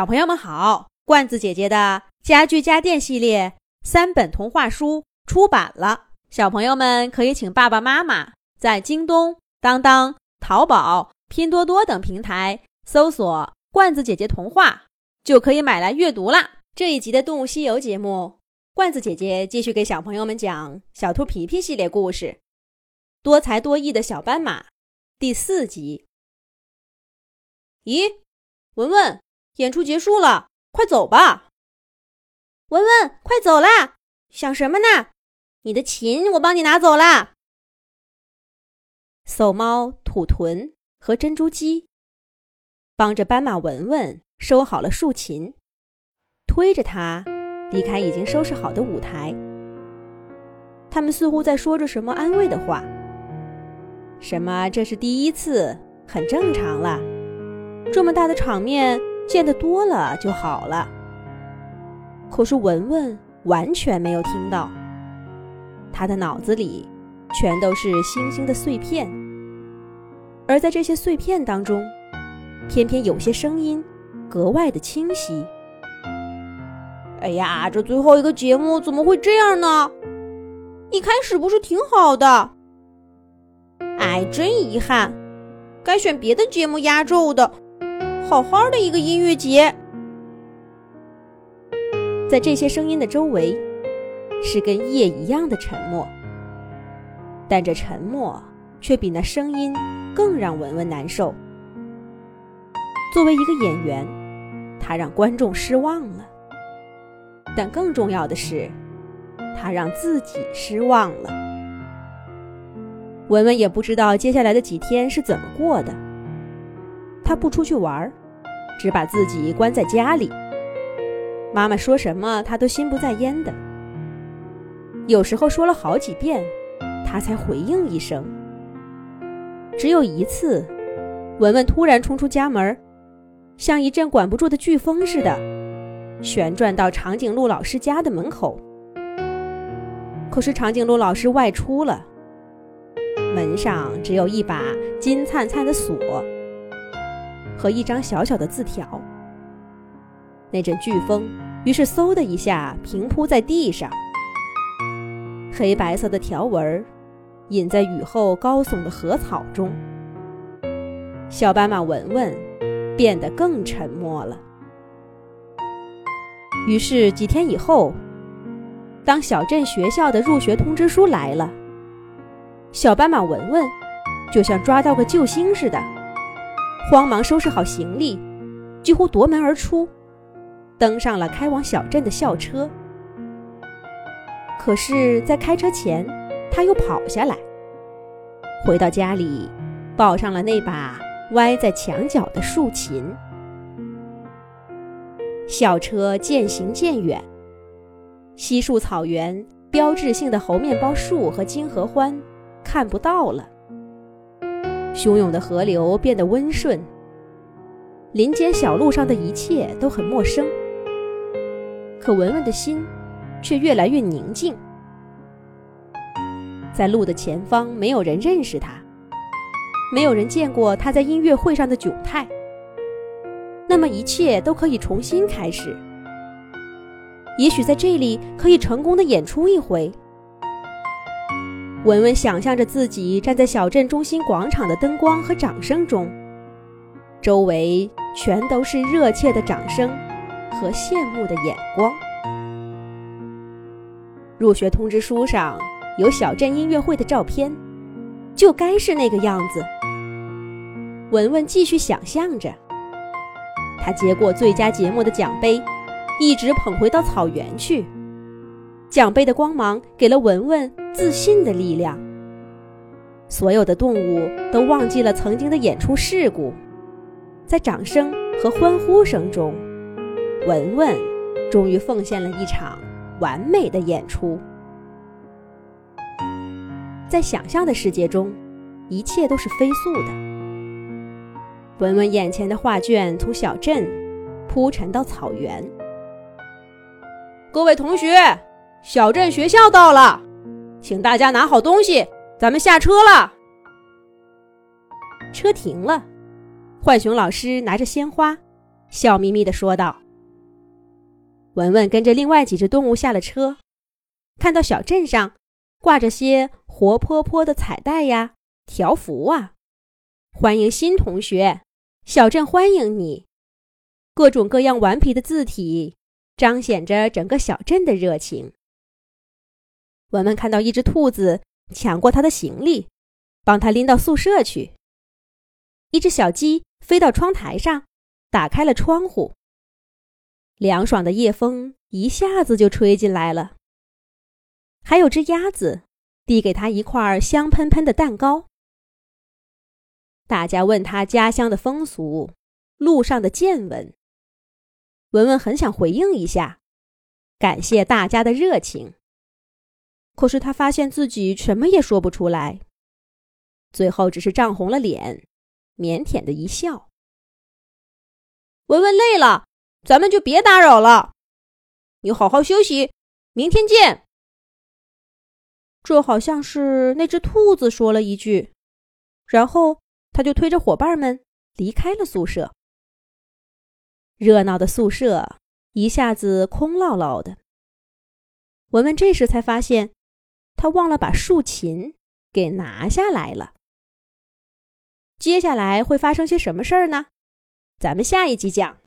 小朋友们好，罐子姐姐的家具家电系列三本童话书出版了，小朋友们可以请爸爸妈妈在京东、当当、淘宝、拼多多等平台搜索“罐子姐姐童话”，就可以买来阅读啦。这一集的《动物西游》节目，罐子姐姐继续给小朋友们讲小兔皮皮系列故事《多才多艺的小斑马》第四集。咦，文文？演出结束了，快走吧！文文，快走啦！想什么呢？你的琴我帮你拿走啦。叟猫、土豚和珍珠鸡帮着斑马文文收好了竖琴，推着它离开已经收拾好的舞台。他们似乎在说着什么安慰的话，什么这是第一次，很正常了。这么大的场面。见得多了就好了。可是文文完全没有听到，他的脑子里全都是星星的碎片，而在这些碎片当中，偏偏有些声音格外的清晰。哎呀，这最后一个节目怎么会这样呢？一开始不是挺好的？哎，真遗憾，该选别的节目压轴的。好好的一个音乐节，在这些声音的周围，是跟夜一样的沉默。但这沉默却比那声音更让文文难受。作为一个演员，他让观众失望了；但更重要的是，他让自己失望了。文文也不知道接下来的几天是怎么过的。他不出去玩儿，只把自己关在家里。妈妈说什么，他都心不在焉的。有时候说了好几遍，他才回应一声。只有一次，文文突然冲出家门，像一阵管不住的飓风似的，旋转到长颈鹿老师家的门口。可是长颈鹿老师外出了，门上只有一把金灿灿的锁。和一张小小的字条。那阵飓风于是嗖的一下平铺在地上，黑白色的条纹隐在雨后高耸的禾草中。小斑马文文变得更沉默了。于是几天以后，当小镇学校的入学通知书来了，小斑马文文就像抓到个救星似的。慌忙收拾好行李，几乎夺门而出，登上了开往小镇的校车。可是，在开车前，他又跑下来，回到家里，抱上了那把歪在墙角的竖琴。校车渐行渐远，稀树草原标志性的猴面包树和金合欢看不到了。汹涌的河流变得温顺，林间小路上的一切都很陌生。可文文的心却越来越宁静。在路的前方，没有人认识他，没有人见过他在音乐会上的窘态。那么一切都可以重新开始。也许在这里可以成功的演出一回。文文想象着自己站在小镇中心广场的灯光和掌声中，周围全都是热切的掌声和羡慕的眼光。入学通知书上有小镇音乐会的照片，就该是那个样子。文文继续想象着，他接过最佳节目的奖杯，一直捧回到草原去。奖杯的光芒给了文文自信的力量。所有的动物都忘记了曾经的演出事故，在掌声和欢呼声中，文文终于奉献了一场完美的演出。在想象的世界中，一切都是飞速的。文文眼前的画卷从小镇铺陈到草原。各位同学。小镇学校到了，请大家拿好东西，咱们下车了。车停了，浣熊老师拿着鲜花，笑眯眯地说道。文文跟着另外几只动物下了车，看到小镇上挂着些活泼泼的彩带呀、条幅啊，欢迎新同学，小镇欢迎你，各种各样顽皮的字体，彰显着整个小镇的热情。文文看到一只兔子抢过他的行李，帮他拎到宿舍去。一只小鸡飞到窗台上，打开了窗户。凉爽的夜风一下子就吹进来了。还有只鸭子，递给他一块香喷喷的蛋糕。大家问他家乡的风俗，路上的见闻。文文很想回应一下，感谢大家的热情。可是他发现自己什么也说不出来，最后只是涨红了脸，腼腆的一笑。文文累了。咱们就别打扰了，你好好休息，明天见。这好像是那只兔子说了一句，然后他就推着伙伴们离开了宿舍。热闹的宿舍一下子空落落的。文文这时才发现，他忘了把竖琴给拿下来了。接下来会发生些什么事儿呢？咱们下一集讲。